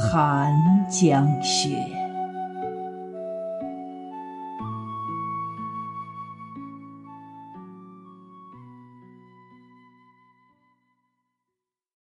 寒江雪。